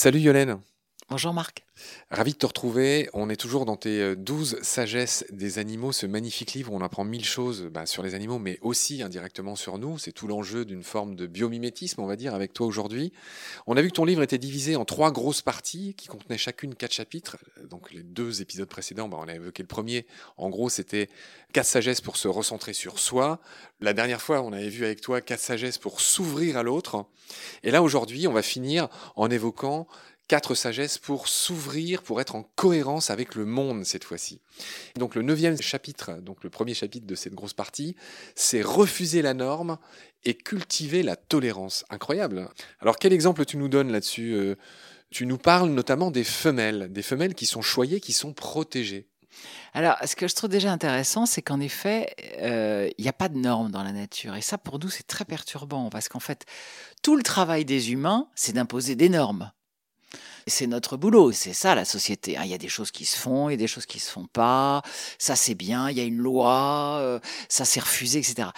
Salut Yolène. Bonjour Marc. Ravi de te retrouver. On est toujours dans tes 12 euh, sagesses des animaux, ce magnifique livre où on apprend mille choses bah, sur les animaux, mais aussi indirectement sur nous. C'est tout l'enjeu d'une forme de biomimétisme, on va dire, avec toi aujourd'hui. On a vu que ton livre était divisé en trois grosses parties qui contenaient chacune quatre chapitres. Donc les deux épisodes précédents, bah, on a évoqué le premier. En gros, c'était quatre sagesses pour se recentrer sur soi. La dernière fois, on avait vu avec toi quatre sagesses pour s'ouvrir à l'autre. Et là, aujourd'hui, on va finir en évoquant quatre sagesses pour s'ouvrir, pour être en cohérence avec le monde cette fois-ci. Donc le neuvième chapitre, donc le premier chapitre de cette grosse partie, c'est refuser la norme et cultiver la tolérance. Incroyable. Alors quel exemple tu nous donnes là-dessus euh, Tu nous parles notamment des femelles, des femelles qui sont choyées, qui sont protégées. Alors, ce que je trouve déjà intéressant, c'est qu'en effet, euh, il n'y a pas de normes dans la nature. Et ça, pour nous, c'est très perturbant, parce qu'en fait, tout le travail des humains, c'est d'imposer des normes. C'est notre boulot, c'est ça la société. Hein. Il y a des choses qui se font, il y a des choses qui se font pas. Ça c'est bien, il y a une loi, euh, ça c'est refusé, etc.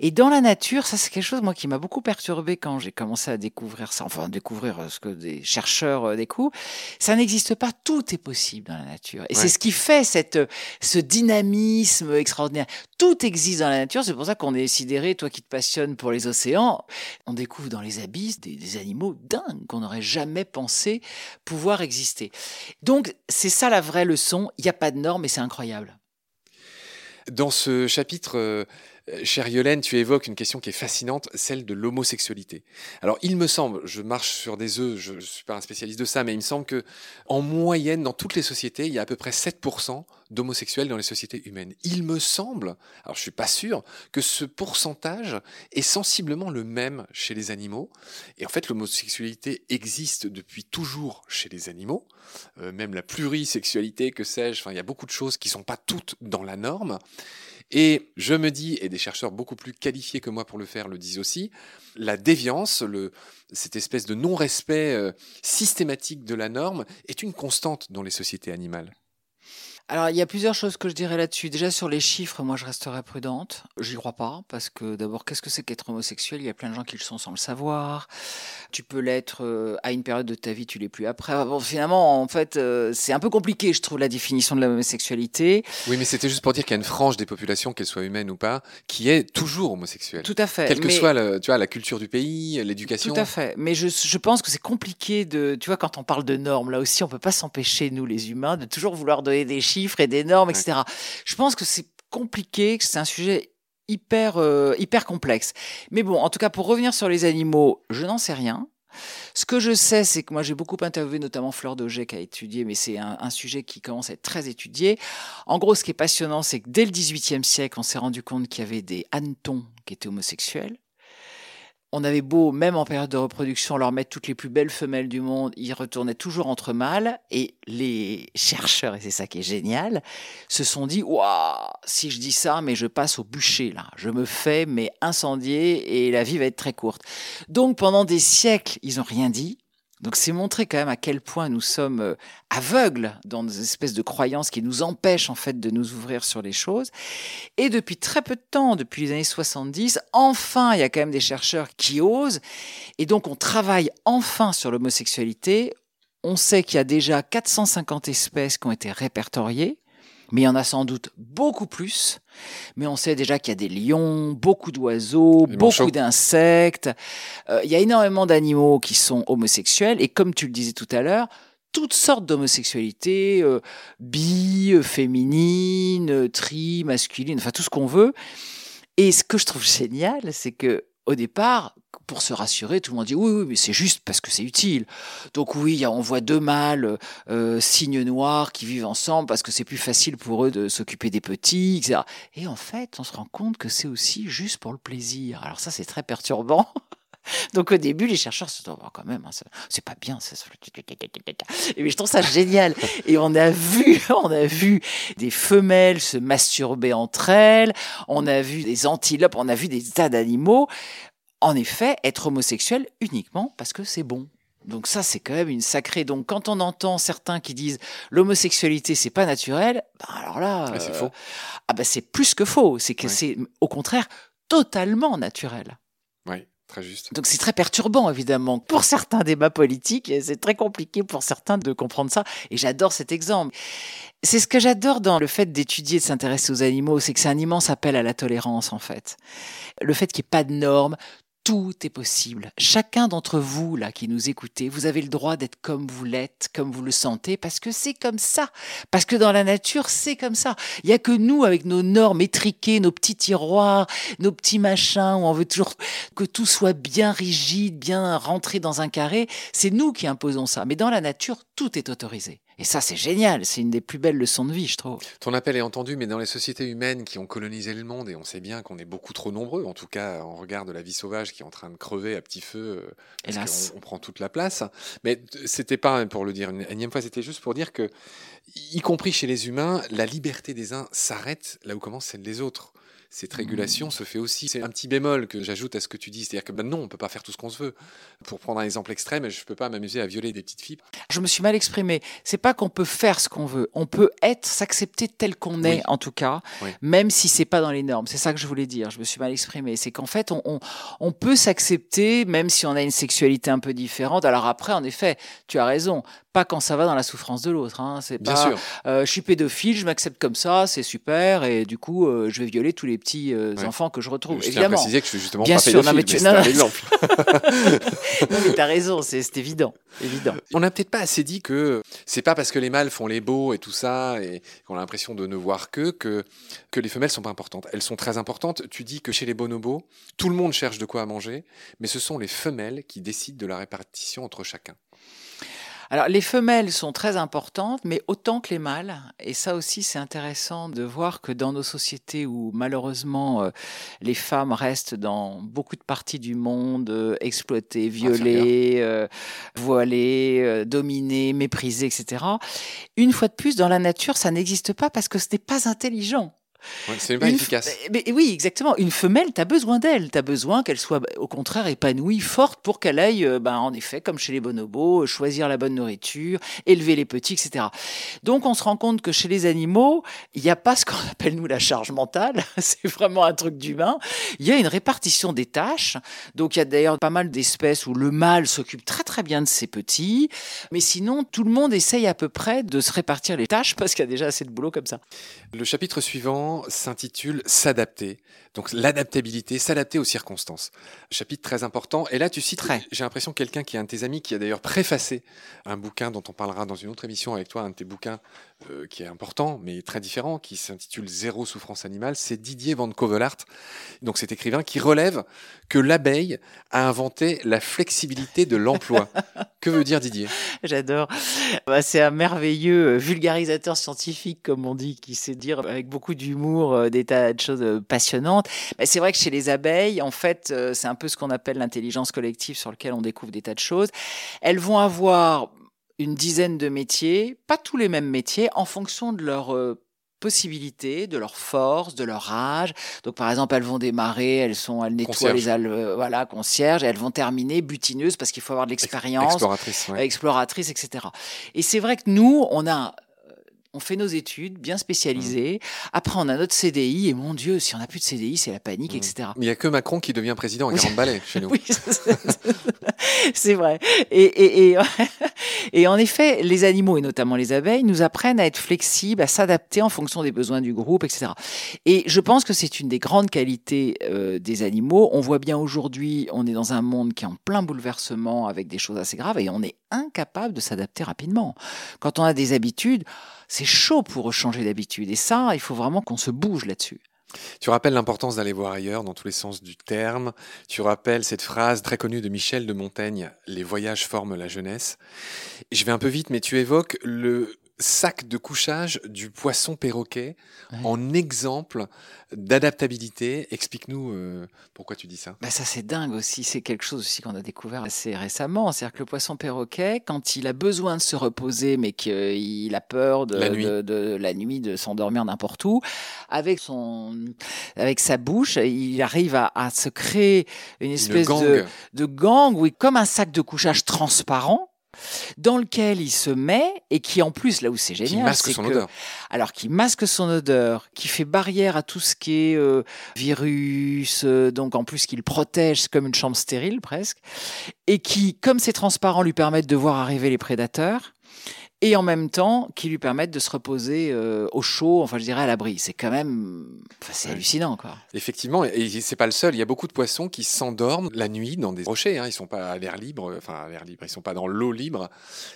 Et dans la nature, ça c'est quelque chose moi qui m'a beaucoup perturbé quand j'ai commencé à découvrir ça, enfin découvrir euh, ce que des chercheurs euh, découvrent. Ça n'existe pas, tout est possible dans la nature. Et c'est ce qui fait cette ce dynamisme extraordinaire. Tout existe dans la nature. C'est pour ça qu'on est sidéré, toi qui te passionnes pour les océans, on découvre dans les abysses des, des animaux dingues qu'on n'aurait jamais pensé pouvoir exister. Donc c'est ça la vraie leçon, il n'y a pas de normes et c'est incroyable. Dans ce chapitre, euh, chère Yolène, tu évoques une question qui est fascinante, celle de l'homosexualité. Alors, il me semble, je marche sur des œufs, je ne suis pas un spécialiste de ça, mais il me semble que en moyenne, dans toutes les sociétés, il y a à peu près 7% d'homosexuels dans les sociétés humaines. Il me semble, alors je suis pas sûr, que ce pourcentage est sensiblement le même chez les animaux. Et en fait, l'homosexualité existe depuis toujours chez les animaux, euh, même la plurisexualité, que sais-je. Enfin, il y a beaucoup de choses qui sont pas toutes dans la norme. Et je me dis, et des chercheurs beaucoup plus qualifiés que moi pour le faire le disent aussi, la déviance, cette espèce de non-respect euh, systématique de la norme est une constante dans les sociétés animales. Alors, il y a plusieurs choses que je dirais là-dessus. Déjà, sur les chiffres, moi, je resterais prudente. J'y crois pas, parce que d'abord, qu'est-ce que c'est qu'être homosexuel? Il y a plein de gens qui le sont sans le savoir. Tu peux l'être euh, à une période de ta vie, tu l'es plus après. Bon, finalement, en fait, euh, c'est un peu compliqué, je trouve, la définition de l'homosexualité. Oui, mais c'était juste pour dire qu'il y a une frange des populations, qu'elles soient humaines ou pas, qui est toujours homosexuelle. Tout à fait. Quelle que soit, tu vois, la culture du pays, l'éducation. Tout à fait. Mais je, je pense que c'est compliqué de, tu vois, quand on parle de normes, là aussi, on peut pas s'empêcher, nous, les humains, de toujours vouloir donner des chiffres et des normes, etc. Je pense que c'est compliqué, que c'est un sujet hyper, euh, hyper complexe. Mais bon, en tout cas, pour revenir sur les animaux, je n'en sais rien. Ce que je sais, c'est que moi j'ai beaucoup interviewé notamment Fleur Dauget qui a étudié, mais c'est un, un, sujet qui commence à être très étudié. En gros, ce qui est passionnant, c'est que dès le XVIIIe siècle, on s'est rendu compte qu'il y avait des hannetons qui étaient homosexuels on avait beau, même en période de reproduction, leur mettre toutes les plus belles femelles du monde, ils retournaient toujours entre mâles. Et les chercheurs, et c'est ça qui est génial, se sont dit Waouh, si je dis ça, mais je passe au bûcher, là. Je me fais, mais incendier, et la vie va être très courte. Donc pendant des siècles, ils n'ont rien dit. Donc c'est montrer quand même à quel point nous sommes euh, aveugles dans des espèces de croyances qui nous empêchent en fait de nous ouvrir sur les choses. Et depuis très peu de temps, depuis les années 70, enfin il y a quand même des chercheurs qui osent. Et donc on travaille enfin sur l'homosexualité. On sait qu'il y a déjà 450 espèces qui ont été répertoriées mais il y en a sans doute beaucoup plus. Mais on sait déjà qu'il y a des lions, beaucoup d'oiseaux, beaucoup d'insectes. Euh, il y a énormément d'animaux qui sont homosexuels. Et comme tu le disais tout à l'heure, toutes sortes d'homosexualité, euh, bi, euh, féminine, tri, masculine, enfin tout ce qu'on veut. Et ce que je trouve génial, c'est que au départ, pour se rassurer, tout le monde dit oui, oui, mais c'est juste parce que c'est utile. Donc oui, on voit deux mâles euh, noirs qui vivent ensemble parce que c'est plus facile pour eux de s'occuper des petits, etc. Et en fait, on se rend compte que c'est aussi juste pour le plaisir. Alors ça, c'est très perturbant. Donc au début, les chercheurs se disent oh, quand même, hein, c'est pas bien. Ça. Et je trouve ça génial. Et on a vu, on a vu des femelles se masturber entre elles. On a vu des antilopes. On a vu des tas d'animaux en effet, être homosexuel uniquement parce que c'est bon. Donc ça, c'est quand même une sacrée. Donc quand on entend certains qui disent l'homosexualité c'est pas naturel, ben alors là, c'est faux. Ah ben c'est plus que faux. C'est que c'est au contraire totalement naturel. Oui. Donc c'est très perturbant, évidemment. Pour certains débats politiques, c'est très compliqué pour certains de comprendre ça. Et j'adore cet exemple. C'est ce que j'adore dans le fait d'étudier, de s'intéresser aux animaux, c'est que c'est un immense appel à la tolérance, en fait. Le fait qu'il n'y ait pas de normes, tout est possible. Chacun d'entre vous, là, qui nous écoutez, vous avez le droit d'être comme vous l'êtes, comme vous le sentez, parce que c'est comme ça. Parce que dans la nature, c'est comme ça. Il y a que nous, avec nos normes étriquées, nos petits tiroirs, nos petits machins, où on veut toujours que tout soit bien rigide, bien rentré dans un carré. C'est nous qui imposons ça. Mais dans la nature, tout est autorisé. Et ça, c'est génial. C'est une des plus belles leçons de vie, je trouve. Ton appel est entendu, mais dans les sociétés humaines qui ont colonisé le monde, et on sait bien qu'on est beaucoup trop nombreux, en tout cas, on regarde la vie sauvage qui est en train de crever à petit feu, euh, qu'on on prend toute la place. Mais c'était pas pour le dire une énième fois, c'était juste pour dire que, y compris chez les humains, la liberté des uns s'arrête là où commence celle des autres cette régulation se fait aussi. C'est un petit bémol que j'ajoute à ce que tu dis, c'est-à-dire que non, on peut pas faire tout ce qu'on se veut. Pour prendre un exemple extrême, je peux pas m'amuser à violer des petites filles. Je me suis mal exprimé. C'est pas qu'on peut faire ce qu'on veut, on peut être, s'accepter tel qu'on est en tout cas, même si c'est pas dans les normes. C'est ça que je voulais dire. Je me suis mal exprimé. C'est qu'en fait, on, on peut s'accepter même si on a une sexualité un peu différente. Alors après, en effet, tu as raison pas quand ça va dans la souffrance de l'autre. Hein. C'est Bien pas, sûr. Euh, je suis pédophile, je m'accepte comme ça, c'est super, et du coup, euh, je vais violer tous les petits euh, enfants que je retrouve. Je Évidemment. préciser que je suis justement Bien pas sûr, pédophile, non, mais tu- mais non, non. exemple. non, mais t'as raison, c'est c'est évident, évident. On n'a peut-être pas assez dit que c'est pas parce que les mâles font les beaux et tout ça et qu'on a l'impression de ne voir que, que que les femelles sont pas importantes. Elles sont très importantes. Tu dis que chez les bonobos, tout le monde cherche de quoi manger, mais ce sont les femelles qui décident de la répartition entre chacun. Alors, les femelles sont très importantes, mais autant que les mâles. Et ça aussi, c'est intéressant de voir que dans nos sociétés où malheureusement euh, les femmes restent dans beaucoup de parties du monde euh, exploitées, violées, euh, voilées, euh, dominées, méprisées, etc. Une fois de plus, dans la nature, ça n'existe pas parce que ce n'est pas intelligent. Ouais, c'est pas Une efficace. mais- oui, exactement. Une femelle, tu as besoin d'elle. Tu as besoin qu'elle soit, au contraire, épanouie, forte pour qu'elle aille, ben, en effet, comme chez les bonobos, euh, choisir la bonne nourriture, élever les petits, etc. Donc, on se rend compte que chez les animaux, il n'y a pas ce qu'on appelle, nous, la charge mentale. C'est vraiment un truc d'humain. Il y a une répartition des tâches. Donc, il y a d'ailleurs pas mal d'espèces où le mâle s'occupe très, très bien de ses petits. Mais sinon, tout le monde essaye à peu près de se répartir les tâches parce qu'il y a déjà assez de boulot comme ça. Le chapitre suivant s'intitule S'adapter. Donc l'adaptabilité, s'adapter aux circonstances. Chapitre très important. Et là, tu cites, j'ai l'impression, quelqu'un qui est un de tes amis, qui a d'ailleurs préfacé un bouquin dont on parlera dans une autre émission avec toi, un de tes bouquins euh, qui est important, mais très différent, qui s'intitule Zéro souffrance animale. C'est Didier Van Covelart, donc cet écrivain qui relève que l'abeille a inventé la flexibilité de l'emploi. que veut dire Didier? J'adore. Bah, c'est un merveilleux euh, vulgarisateur scientifique, comme on dit, qui sait dire avec beaucoup d'humour euh, des tas de choses euh, passionnantes. Mais c'est vrai que chez les abeilles, en fait, euh, c'est un peu ce qu'on appelle l'intelligence collective sur lequel on découvre des tas de choses. Elles vont avoir une dizaine de métiers, pas tous les mêmes métiers, en fonction de leur possibilités, de leur force, de leur âge. Donc, par exemple, elles vont démarrer, elles sont, elles nettoient Concierge. les alves, voilà, concierges, et elles vont terminer butineuses parce qu'il faut avoir de l'expérience, Exploratrice. ouais. exploratrice, etc. Et c'est vrai que nous, on a, on fait nos études bien spécialisées. Après, on a notre CDI et mon Dieu, si on n'a plus de CDI, c'est la panique, Mm. etc. Il n'y a que Macron qui devient président à Oui. 40 balais chez nous. Oui, c'est vrai. Et, et, et, et en effet, les animaux, et notamment les abeilles, nous apprennent à être flexibles, à s'adapter en fonction des besoins du groupe, etc. Et je pense que c'est une des grandes qualités euh, des animaux. On voit bien aujourd'hui, on est dans un monde qui est en plein bouleversement avec des choses assez graves et on est incapable de s'adapter rapidement. Quand on a des habitudes, c'est chaud pour changer d'habitude. Et ça, il faut vraiment qu'on se bouge là-dessus. Tu rappelles l'importance d'aller voir ailleurs dans tous les sens du terme. Tu rappelles cette phrase très connue de Michel de Montaigne, Les voyages forment la jeunesse. Je vais un peu vite, mais tu évoques le sac de couchage du poisson perroquet Ouais. en exemple d'adaptabilité. Explique-nous euh, pourquoi tu dis ça. Bah ça c'est dingue aussi, c'est quelque chose aussi qu'on a découvert assez récemment. C'est-à-dire que le poisson perroquet, quand il a besoin de se reposer, mais qu'il a peur de La nuit. de, de la nuit de s'endormir n'importe où, avec son avec sa bouche, il arrive à, à se créer une espèce Une de, gangue. de gang, oui, comme un sac de couchage transparent. Dans lequel il se met et qui en plus là où c'est génial, qui masque son odeur. Alors qui masque son odeur, qui fait barrière à tout ce qui est euh, virus, euh, donc en plus qu'il protège comme une chambre stérile presque, et qui, comme c'est transparent, lui permettent de voir arriver les prédateurs et en même temps qui lui permettent de se reposer euh, au chaud, enfin je dirais à l'abri. C'est quand même, enfin, c'est hallucinant quoi. Effectivement, et c'est pas le seul. Il y a beaucoup de poissons qui s'endorment la nuit dans des rochers. Hein. Ils sont pas à l'air libre, enfin à l'air libre. Ils sont pas dans l'eau libre.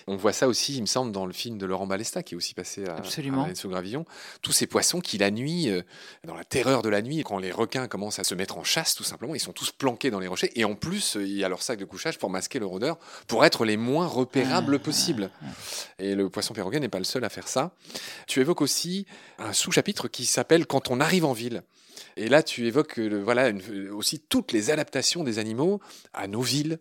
On voit ça aussi, il me semble, dans le film de Laurent Balesta qui est aussi passé à, Absolument. sous Gravillon. Tous ces poissons qui la nuit, euh, dans la terreur de la nuit, quand les requins commencent à se mettre en chasse, tout simplement, ils sont tous planqués dans les rochers. Et en plus, il y a leur sac de couchage pour masquer leur odeur, pour être les moins repérables Ah. Et le poisson perroquet n'est pas le seul à faire ça. Tu évoques aussi un sous-chapitre qui s'appelle Quand on arrive en ville. Et là, tu évoques euh, voilà, aussi toutes les adaptations des animaux à nos villes.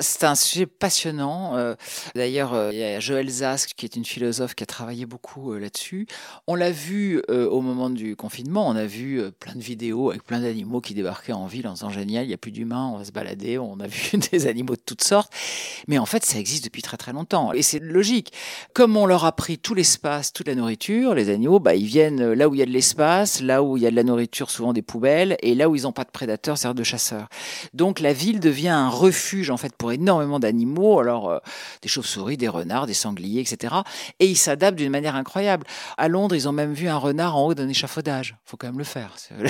C'est un sujet passionnant. Euh, D'ailleurs, euh, il y a Joël Zask, qui est une philosophe qui a travaillé beaucoup euh, là-dessus. On l'a vu au moment du confinement. On a vu plein de vidéos avec plein d'animaux qui débarquaient en ville en disant génial, il n'y a plus d'humains, on va se balader. On a vu des animaux de toutes sortes. Mais en fait, ça existe depuis très très longtemps. Et c'est logique. Comme on leur a pris tout l'espace, toute la nourriture, les animaux, bah, ils viennent là où il y a de l'espace, là où il y a de la nourriture, souvent des poubelles, et là où ils n'ont pas de prédateurs, c'est-à-dire de chasseurs. Donc la ville devient un refuge en fait pour énormément d'animaux, alors euh, des chauves-souris, des renards, des sangliers, etc. Et ils s'adaptent d'une manière incroyable. À Londres, ils ont même vu un renard en haut d'un échafaudage. Faut quand même le faire. C'est- Ouais,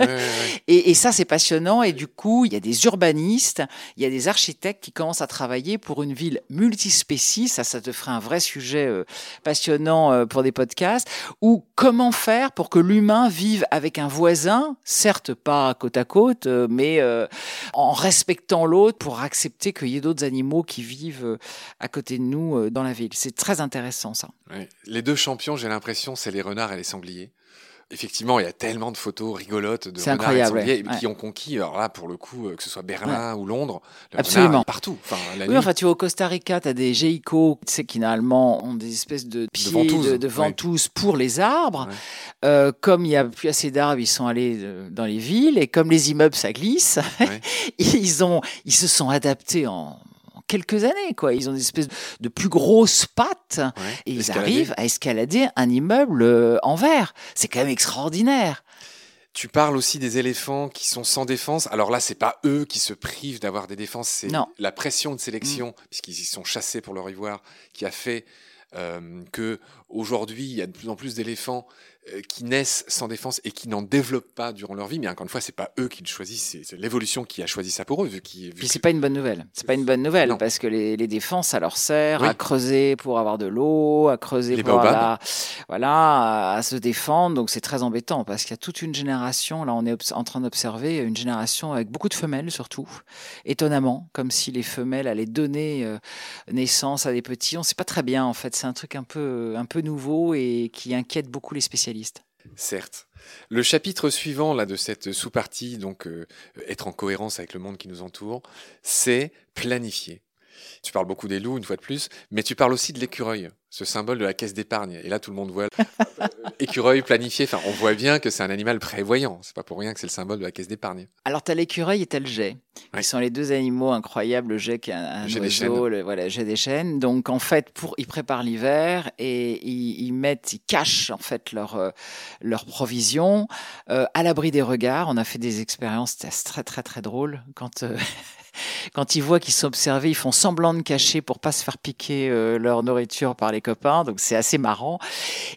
ouais, ouais. et, et ça, c'est passionnant. Et du coup, il y a des urbanistes, il y a des architectes qui commencent à travailler pour une ville multispécie. Ça, ça te ferait un vrai sujet euh, passionnant euh, pour des podcasts. Ou comment faire pour que l'humain vive avec un voisin, certes pas côte à côte, mais euh, en respectant l'autre pour accepter qu'il y ait d'autres animaux qui vivent euh, à côté de nous euh, dans la ville. C'est très intéressant, ça. Les deux champions, j'ai l'impression, c'est les renards et les sangliers. Effectivement, il y a tellement de photos rigolotes de renards et de incroyable, sangliers ouais. qui ont conquis, alors là, pour le coup, euh, que ce soit Berlin ou Londres, le Absolument. renard est partout. Enfin, la Oui, nuit. enfin, tu vois, au Costa Rica, tu as des geicos, tu sais, qui normalement ont des espèces de pieds, de ventouses, de ouais. ventouses pour les arbres. Euh, comme il n'y a plus assez d'arbres, ils sont allés euh, dans les villes. Et comme les immeubles, ça glisse, ils, ont, ils se sont adaptés en quelques années. Quoi. Ils ont des espèces de plus grosses pattes. Ouais. Et ils arrivent à escalader un immeuble euh, en verre. C'est quand même extraordinaire. Tu parles aussi des éléphants qui sont sans défense. Alors là, c'est pas eux qui se privent d'avoir des défenses, c'est Non. la pression de sélection, Mm. puisqu'ils y sont chassés pour leur ivoire, qui a fait euh, que aujourd'hui il y a de plus en plus d'éléphants qui naissent sans défense et qui n'en développent pas durant leur vie. Mais encore une fois, c'est pas eux qui le choisissent, c'est- l'évolution qui a choisi ça pour eux, vu vu Puis que- c'est pas une bonne nouvelle. C'est pas une bonne nouvelle Non. parce que les, les défenses, ça leur sert Oui. à creuser pour avoir de l'eau, à creuser Les pour avoir la- voilà, à, se défendre. Donc c'est très embêtant parce qu'il y a toute une génération. Là, on est en train d'observer une génération avec beaucoup de femelles surtout, étonnamment, comme si les femelles allaient donner euh, naissance à des petits. On sait pas très bien en fait. C'est un truc un peu un peu nouveau et qui inquiète beaucoup les spécialistes. Certes. Le chapitre suivant là de cette sous-partie, donc euh, être en cohérence avec le monde qui nous entoure, c'est planifier. Tu parles beaucoup des loups une fois de plus, mais tu parles aussi de l'écureuil, ce symbole de la caisse d'épargne. Et là, tout le monde voit euh, écureuil planifié. Enfin, on voit bien que c'est un animal prévoyant. C'est pas pour rien que c'est le symbole de la caisse d'épargne. Alors, tu as l'écureuil et tu as le jet. Ouais. Ils sont les deux animaux incroyables. Le jet qui est un, un Le oiseau, voilà, jet des chênes. Donc, en fait, pour, ils préparent l'hiver et ils, ils mettent, ils cachent en fait leurs euh, leurs provisions euh, à l'abri des regards. On a fait des expériences, très très très drôle quand. euh, Quand ils voient qu'ils sont observés, ils font semblant de cacher pour pas se faire piquer euh, leur nourriture par les copains. Donc c'est assez marrant.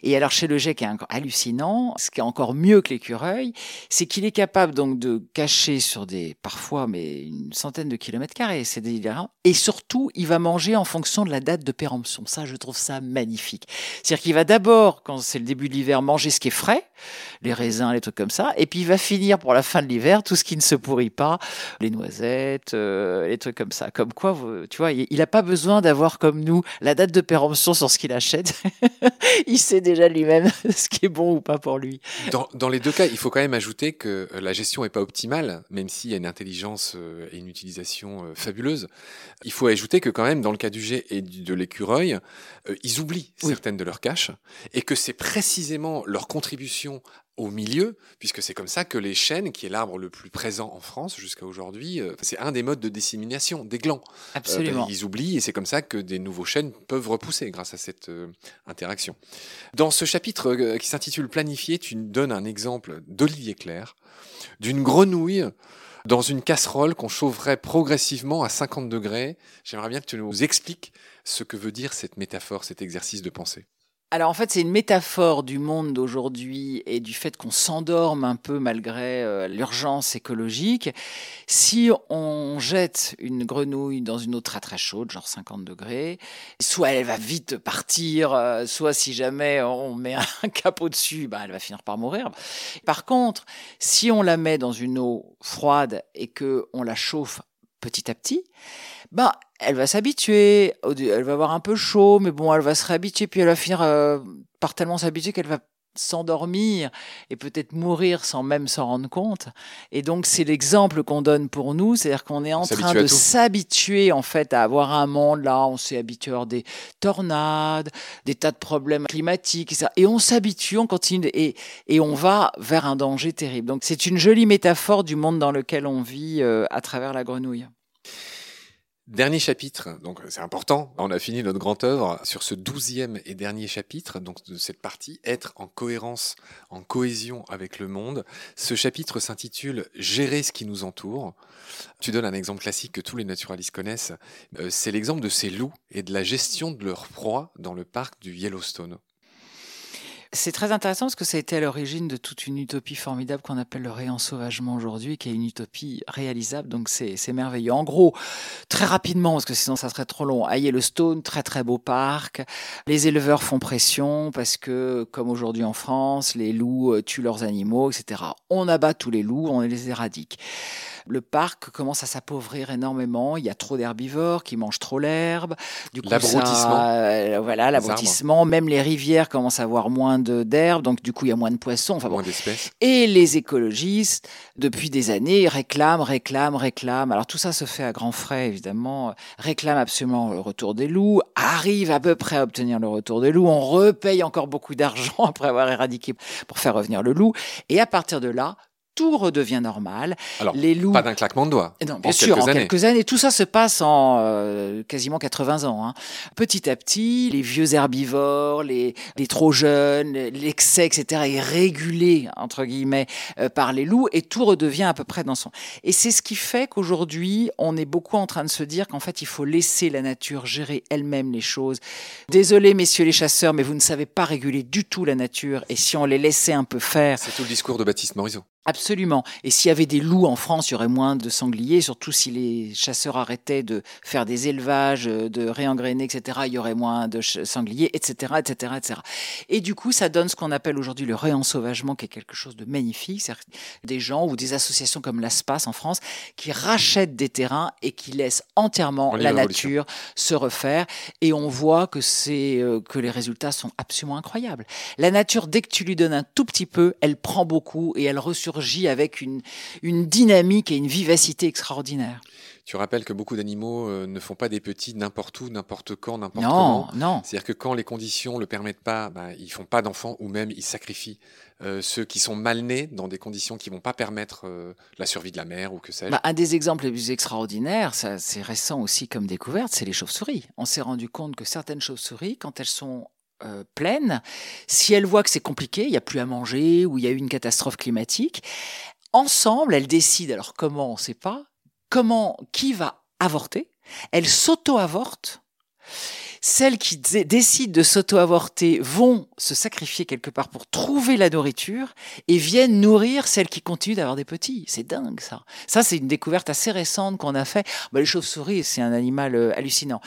Et alors chez le jet, qui est hallucinant, ce qui est encore mieux que l'écureuil, c'est qu'il est capable donc de cacher sur des parfois mais une centaine de kilomètres carrés, c'est délirant. Et surtout, il va manger en fonction de la date de péremption. Ça, je trouve ça magnifique. C'est-à-dire qu'il va d'abord, quand c'est le début de l'hiver, manger ce qui est frais, les raisins, les trucs comme ça, et puis il va finir pour la fin de l'hiver tout ce qui ne se pourrit pas, les noisettes, euh, les trucs comme ça. Comme quoi, tu vois, il n'a pas besoin d'avoir comme nous la date de péremption sur ce qu'il achète. il sait déjà lui-même ce qui est bon ou pas pour lui. Dans, dans les deux cas, il faut quand même ajouter que euh, la gestion est pas optimale, même s'il y a une intelligence euh, et une utilisation euh, fabuleuse. Il faut ajouter que quand même, dans le cas du jet et de l'écureuil, euh, ils oublient Oui. certaines de leurs caches et que c'est précisément leur contribution au milieu, puisque c'est comme ça que les chênes, qui est l'arbre le plus présent en France jusqu'à aujourd'hui, euh, c'est un des modes de dissémination des glands. Absolument. ils oublient et c'est comme ça que des nouveaux chênes peuvent repousser grâce à cette interaction. Dans ce chapitre qui s'intitule Planifier, tu donnes un exemple d'olivier clair, d'une grenouille dans une casserole qu'on chaufferait progressivement à 50 degrés. J'aimerais bien que tu nous expliques ce que veut dire cette métaphore, cet exercice de pensée. Alors en fait, c'est une métaphore du monde d'aujourd'hui et du fait qu'on s'endorme un peu malgré euh, l'urgence écologique. Si on jette une grenouille dans une eau très très chaude, genre 50 degrés, soit elle va vite partir, euh, soit si jamais on met un capot dessus, bah, elle va finir par mourir. Par contre, si on la met dans une eau froide et que on la chauffe petit à petit, bah, elle va s'habituer, elle va avoir un peu chaud, mais bon, elle va se réhabituer, puis elle va finir euh, par tellement s'habituer qu'elle va s'endormir et peut-être mourir sans même s'en rendre compte. Et donc c'est l'exemple qu'on donne pour nous, c'est-à-dire qu'on est en train de s'habituer en fait à avoir un monde là, on s'est habitué à des tornades, des tas de problèmes climatiques et, ça, et on s'habitue, on continue et, et on va vers un danger terrible. Donc c'est une jolie métaphore du monde dans lequel on vit euh, à travers la grenouille. Dernier chapitre, donc c'est important, on a fini notre grande œuvre sur ce douzième et dernier chapitre, donc de cette partie, être en cohérence, en cohésion avec le monde. Ce chapitre s'intitule Gérer ce qui nous entoure. Tu donnes un exemple classique que tous les naturalistes connaissent, euh, c'est l'exemple de ces loups et de la gestion de leurs proies dans le parc du Yellowstone. C'est très intéressant parce que ça a été à l'origine de toute une utopie formidable qu'on appelle le réensauvagement aujourd'hui, qui est une utopie réalisable. Donc c'est merveilleux. En gros, très rapidement, parce que sinon ça serait trop long, à Yellowstone, très très beau parc. Les éleveurs font pression parce que, comme aujourd'hui en France, les loups euh, tuent leurs animaux, etc. On abat tous les loups, on les éradique le parc commence à s'appauvrir énormément. Il y a trop d'herbivores qui mangent trop l'herbe. Du coup, l'abrutissement. Euh, voilà, l'abrutissement. Même les rivières commencent à avoir moins d'herbe, donc du coup, il y a moins de poissons. Enfin, moins d'espèces. Et les écologistes, depuis des années, réclament, réclament, réclament. Alors tout ça se fait à grands frais, évidemment. Réclament absolument le retour des loups, arrivent à peu près à obtenir le retour des loups. On repaye encore beaucoup d'argent après avoir éradiqué pour faire revenir le loup. Et à partir de là, tout redevient normal. Alors, les loups. Pas d'un claquement de doigts. Non, bien sûr, en quelques années. Tout ça se passe en euh, quasiment 80 ans. Hein. Petit à petit, les vieux herbivores, les, les trop jeunes, l'excès, etc., est régulé, entre guillemets, euh, par les loups et tout redevient à peu près dans son. Et c'est ce qui fait qu'aujourd'hui, on est beaucoup en train de se dire qu'en fait, il faut laisser la nature gérer elle-même les choses. Désolé, messieurs les chasseurs, mais vous ne savez pas réguler du tout la nature. Et si on les laissait un peu faire. C'est tout le discours de Baptiste Morisot. Absolument. Et s'il y avait des loups en France, il y aurait moins de sangliers, surtout si les chasseurs arrêtaient de faire des élevages, de réengrainer, etc. Il y aurait moins de sangliers, etc., etc., etc. Et du coup, ça donne ce qu'on appelle aujourd'hui le réensauvagement, qui est quelque chose de magnifique. C'est des gens ou des associations comme l'ASPAS en France qui rachètent des terrains et qui laissent entièrement la nature se refaire. Et on voit que c'est euh, que les résultats sont absolument incroyables. La nature, dès que tu lui donnes un tout petit peu, elle prend beaucoup et elle ressurgit avec une, une dynamique et une vivacité extraordinaire. Tu rappelles que beaucoup d'animaux euh, ne font pas des petits n'importe où, n'importe quand, n'importe comment. Non, C'est-à-dire que quand les conditions le permettent pas, bah, ils font pas d'enfants ou même ils sacrifient euh, ceux qui sont mal nés dans des conditions qui vont pas permettre euh, la survie de la mère ou que sais-je. Bah, un des exemples les plus extraordinaires, c'est récent aussi comme découverte, c'est les chauves-souris. On s'est rendu compte que certaines chauves-souris, quand elles sont euh, pleine, si elle voit que c'est compliqué, il n'y a plus à manger ou il y a eu une catastrophe climatique, ensemble, elles décident, alors comment, on ne sait pas, comment, qui va avorter, elles s'auto-avortent celles qui décident de s'auto-avorter vont se sacrifier quelque part pour trouver la nourriture et viennent nourrir celles qui continuent d'avoir des petits. C'est dingue ça. Ça, c'est une découverte assez récente qu'on a fait. Bah, les chauves-souris, c'est un animal euh, hallucinant.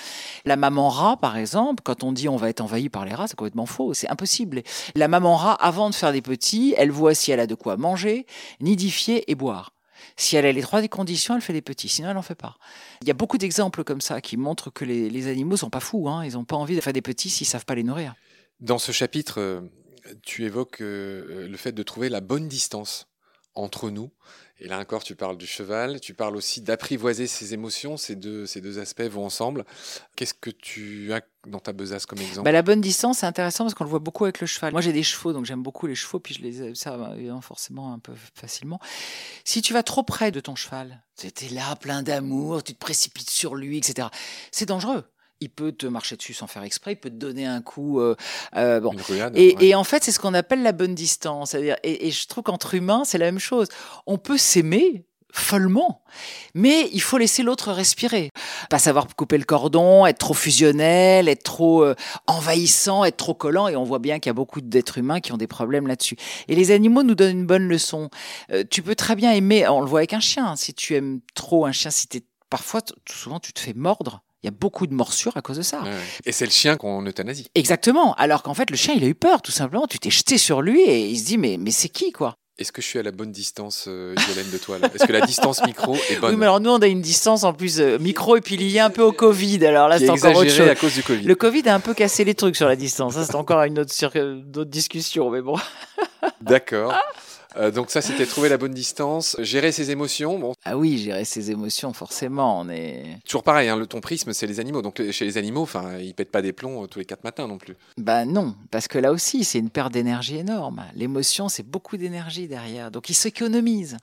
La maman rat, par exemple, quand on dit on va être envahi par les rats, c'est complètement faux. C'est impossible. La maman rat, avant de faire des petits, elle voit si elle a de quoi manger, nidifier et boire. Si elle a les trois conditions, elle fait des petits, sinon elle n'en fait pas. Il y a beaucoup d'exemples comme ça qui montrent que les, les animaux sont pas fous, hein. ils n'ont pas envie de faire des petits s'ils savent pas les nourrir. Dans ce chapitre, euh, tu évoques euh, le fait de trouver la bonne distance entre nous. Et là encore, tu parles du cheval, tu parles aussi d'apprivoiser ses émotions. Ces deux, ces deux aspects vont ensemble. Qu'est-ce que tu as dans ta besace comme exemple? Bah, La bonne distance, c'est intéressant parce qu'on le voit beaucoup avec le cheval. Moi, j'ai des chevaux, donc j'aime beaucoup les chevaux, puis je les ça forcément un peu facilement. Si tu vas trop près de ton cheval, tu es là, plein d'amour, tu te précipites sur lui, etc. C'est dangereux il peut te marcher dessus sans faire exprès, il peut te donner un coup. Euh, euh, bon. et, en fait, c'est ce qu'on appelle la bonne distance. C'est-à-dire, et, je trouve qu'entre humains, c'est la même chose. On peut s'aimer follement, mais il faut laisser l'autre respirer. Pas savoir couper le cordon, être trop fusionnel, être trop euh, envahissant, être trop collant. Et on voit bien qu'il y a beaucoup d'êtres humains qui ont des problèmes là-dessus. Et les animaux nous donnent une bonne leçon. tu peux très bien aimer, on le voit avec un chien. Si tu aimes trop un chien, si es, parfois, souvent, tu te fais mordre il y a beaucoup de morsures à cause de ça. Et c'est le chien qu'on euthanasie. Exactement. Alors qu'en fait, le chien, il a eu peur, tout simplement. Tu t'es jeté sur lui et il se dit, mais, mais c'est qui, quoi? Est-ce que je suis à la bonne distance, euh, de toi Est-ce que la distance micro est bonne? Oui, mais alors nous, on a une distance en plus euh, micro et puis liée un peu au Covid. Alors là, c'est encore autre chose. à cause du Covid. Le Covid a un peu cassé les trucs sur la distance. Ça, c'est encore une autre, une autre discussion, mais bon. D'accord. Euh, donc ça, c'était trouver la bonne distance, gérer ses émotions. Bon. Ah oui, gérer ses émotions, forcément. On est toujours pareil. Hein, le ton prisme, c'est les animaux. Donc chez les animaux, enfin, ils pètent pas des plombs euh, tous les quatre matins non plus. Bah non, parce que là aussi, c'est une perte d'énergie énorme. L'émotion, c'est beaucoup d'énergie derrière. Donc ils s'économisent.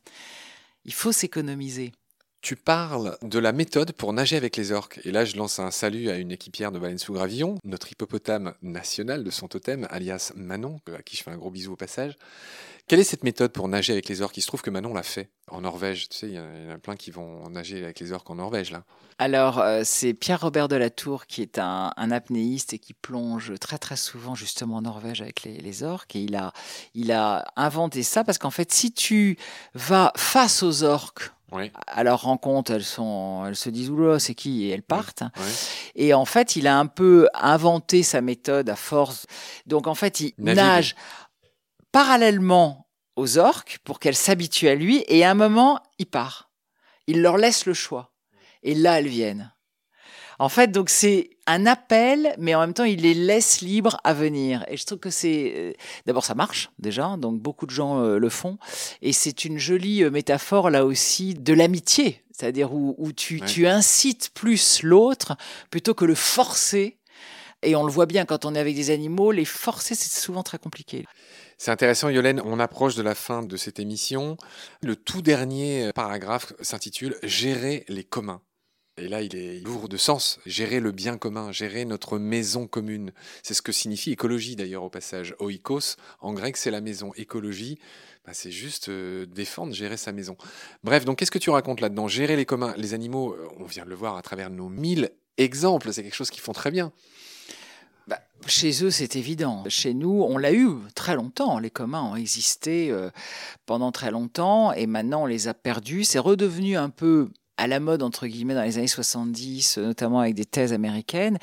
Il faut s'économiser. Tu parles de la méthode pour nager avec les orques. Et là, je lance un salut à une équipière de Baleine sous Gravillon, notre hippopotame national de son totem, alias Manon, à qui je fais un gros bisou au passage. Quelle est cette méthode pour nager avec les orques? Il se trouve que Manon l'a fait en Norvège. Tu sais, il y, en a plein qui vont nager avec les orques en Norvège, là. Alors, euh, c'est Pierre-Robert Delatour qui est un, apnéiste et qui plonge très très souvent justement en Norvège avec les, orques. Et il a, il a inventé ça parce qu'en fait, si tu vas face aux orques, à leur rencontre, elles, sont, elles se disent Oula, c'est qui? Et elles partent. Et en fait, il a un peu inventé sa méthode à force. Donc en fait, il nage parallèlement aux orques pour qu'elles s'habituent à lui et à un moment, il part. Il leur laisse le choix. Et là, elles viennent. En fait, donc c'est un appel, mais en même temps, il les laisse libres à venir. Et je trouve que c'est... Euh, d'abord, ça marche déjà, donc beaucoup de gens euh, le font. Et c'est une jolie euh, métaphore, là aussi, de l'amitié. C'est-à-dire où, tu, tu incites plus l'autre plutôt que le forcer. Et on le voit bien quand on est avec des animaux, les forcer, c'est souvent très compliqué. C'est intéressant, Yolène. On approche de la fin de cette émission. Le tout dernier paragraphe s'intitule Gérer les communs. Et là, il est lourd de sens. Gérer le bien commun, gérer notre maison commune. C'est ce que signifie écologie d'ailleurs au passage. Oikos, en grec, c'est la maison. Écologie, bah, c'est juste euh, défendre, gérer sa maison. Bref, donc qu'est-ce que tu racontes là-dedans? Gérer les communs. Les animaux, euh, on vient de le voir à travers nos mille exemples, c'est quelque chose qu'ils font très bien. Bah, chez eux, c'est évident. Chez nous, on l'a eu très longtemps. Les communs ont existé euh, pendant très longtemps et maintenant on les a perdus. C'est redevenu un peu à la mode, entre guillemets, dans les années 70, notamment avec des thèses américaines.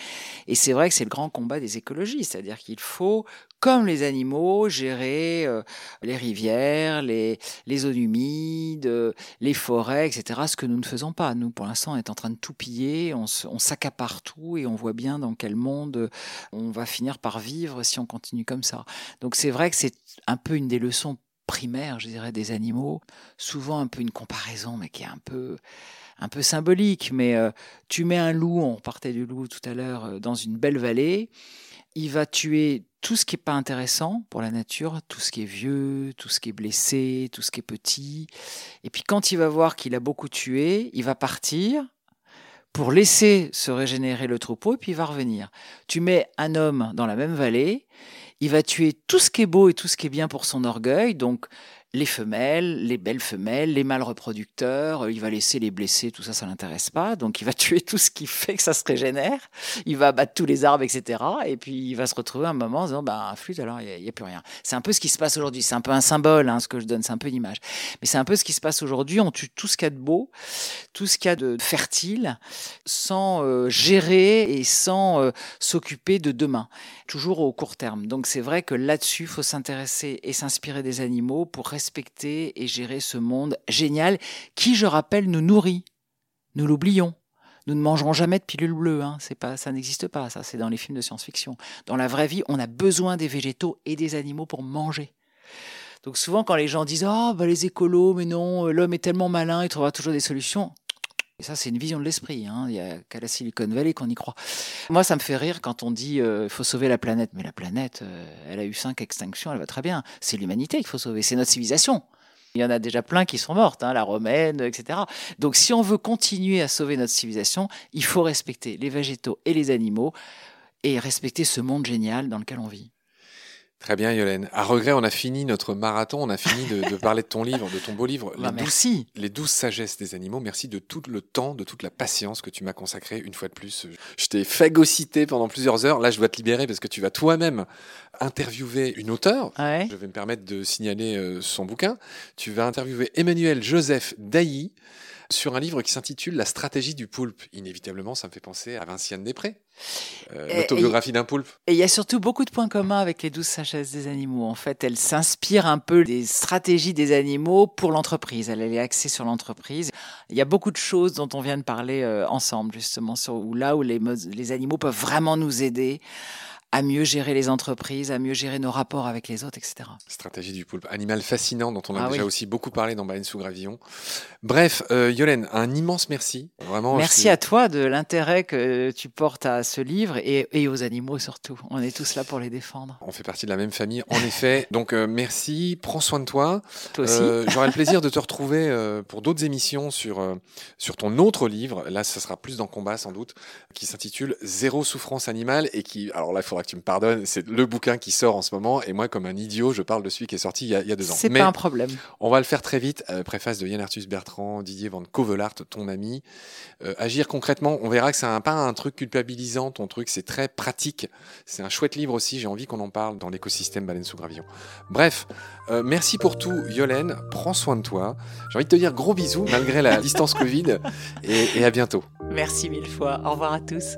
Et c'est vrai que c'est le grand combat des écologistes, c'est-à-dire qu'il faut, comme les animaux, gérer euh, les rivières, les, les zones humides, les forêts, etc. Ce que nous ne faisons pas. Nous, pour l'instant, on est en train de tout piller, on, on s'accapare tout et on voit bien dans quel monde on va finir par vivre si on continue comme ça. Donc c'est vrai que c'est un peu une des leçons primaires, je dirais, des animaux. Souvent un peu une comparaison, mais qui est un peu un peu symbolique, mais euh, tu mets un loup, on partait du loup tout à l'heure, euh, dans une belle vallée, il va tuer tout ce qui n'est pas intéressant pour la nature, tout ce qui est vieux, tout ce qui est blessé, tout ce qui est petit. Et puis quand il va voir qu'il a beaucoup tué, il va partir pour laisser se régénérer le troupeau et puis il va revenir. Tu mets un homme dans la même vallée, il va tuer tout ce qui est beau et tout ce qui est bien pour son orgueil, donc les femelles, les belles femelles, les mâles reproducteurs, euh, il va laisser les blessés, tout ça, ça l'intéresse pas. Donc il va tuer tout ce qui fait que ça se régénère, il va abattre tous les arbres, etc. Et puis il va se retrouver un moment en disant, bah, flûte, alors il n'y a, plus rien. C'est un peu ce qui se passe aujourd'hui, c'est un peu un symbole, hein, ce que je donne, c'est un peu une image. Mais c'est un peu ce qui se passe aujourd'hui, on tue tout ce qu'il y a de beau, tout ce qu'il y a de fertile, sans euh, gérer et sans euh, s'occuper de demain, toujours au court terme. Donc c'est vrai que là-dessus, il faut s'intéresser et s'inspirer des animaux pour respecter et gérer ce monde génial qui, je rappelle, nous nourrit. Nous l'oublions. Nous ne mangerons jamais de pilules bleues, hein. c'est pas, ça n'existe pas, ça c'est dans les films de science-fiction. Dans la vraie vie, on a besoin des végétaux et des animaux pour manger. Donc souvent quand les gens disent oh bah les écolos mais non l'homme est tellement malin il trouvera toujours des solutions. Et ça, c'est une vision de l'esprit. Hein. Il n'y a qu'à la Silicon Valley qu'on y croit. Moi, ça me fait rire quand on dit euh, faut sauver la planète. Mais la planète, euh, elle a eu cinq extinctions, elle va très bien. C'est l'humanité qu'il faut sauver, c'est notre civilisation. Il y en a déjà plein qui sont mortes, hein, la romaine, etc. Donc, si on veut continuer à sauver notre civilisation, il faut respecter les végétaux et les animaux et respecter ce monde génial dans lequel on vit. Très bien, Yolène. À regret, on a fini notre marathon, on a fini de, parler de ton livre, de ton beau livre. Bah, merci. les douze sagesses des animaux. Merci de tout le temps, de toute la patience que tu m'as consacré une fois de plus. Je t'ai phagocyté pendant plusieurs heures. Là, je dois te libérer parce que tu vas toi-même interviewer une auteure. Je vais me permettre de signaler euh, son bouquin. Tu vas interviewer Emmanuel Joseph Dailly sur un livre qui s'intitule La stratégie du poulpe. Inévitablement, ça me fait penser à Vinciane Després, euh, l'autobiographie d'un poulpe. Et il y a surtout beaucoup de points communs avec les douze sagesses des animaux. En fait, elle s'inspire un peu des stratégies des animaux pour l'entreprise. Elle, est axée sur l'entreprise. Il y a beaucoup de choses dont on vient de parler euh, ensemble, justement, sur, où là où les, les animaux peuvent vraiment nous aider à mieux gérer les entreprises, à mieux gérer nos rapports avec les autres, etc. Stratégie du poulpe, animal fascinant dont on a ah déjà aussi beaucoup parlé dans Baleine sous gravillon. Bref, euh, Yolène, un immense merci. Vraiment. Merci à toi de l'intérêt que tu portes à ce livre et, aux animaux surtout. On est tous là pour les défendre. On fait partie de la même famille, en effet. Donc euh, merci, prends soin de toi. Toi aussi. Euh, j'aurai le plaisir de te retrouver pour d'autres émissions sur, sur ton autre livre. Là, ce sera plus dans Combat sans doute, qui s'intitule Zéro souffrance animale et qui, alors là, il faudra que tu me pardonnes, c'est le bouquin qui sort en ce moment. Et moi, comme un idiot, je parle de celui qui est sorti il y a, deux ans. C'est pas un problème. On va le faire très vite. préface de Yann Arthus Bertrand, Didier Van Covelart, ton ami. Euh, agir concrètement, on verra que c'est pas un truc culpabilisant, ton truc, c'est très pratique. C'est un chouette livre aussi, j'ai envie qu'on en parle dans l'écosystème Baleine sous Gravillon. Bref, euh, merci pour tout, Yolène. Prends soin de toi. J'ai envie de te dire gros bisous, malgré la distance Covid, et à bientôt. Merci mille fois. Au revoir à tous.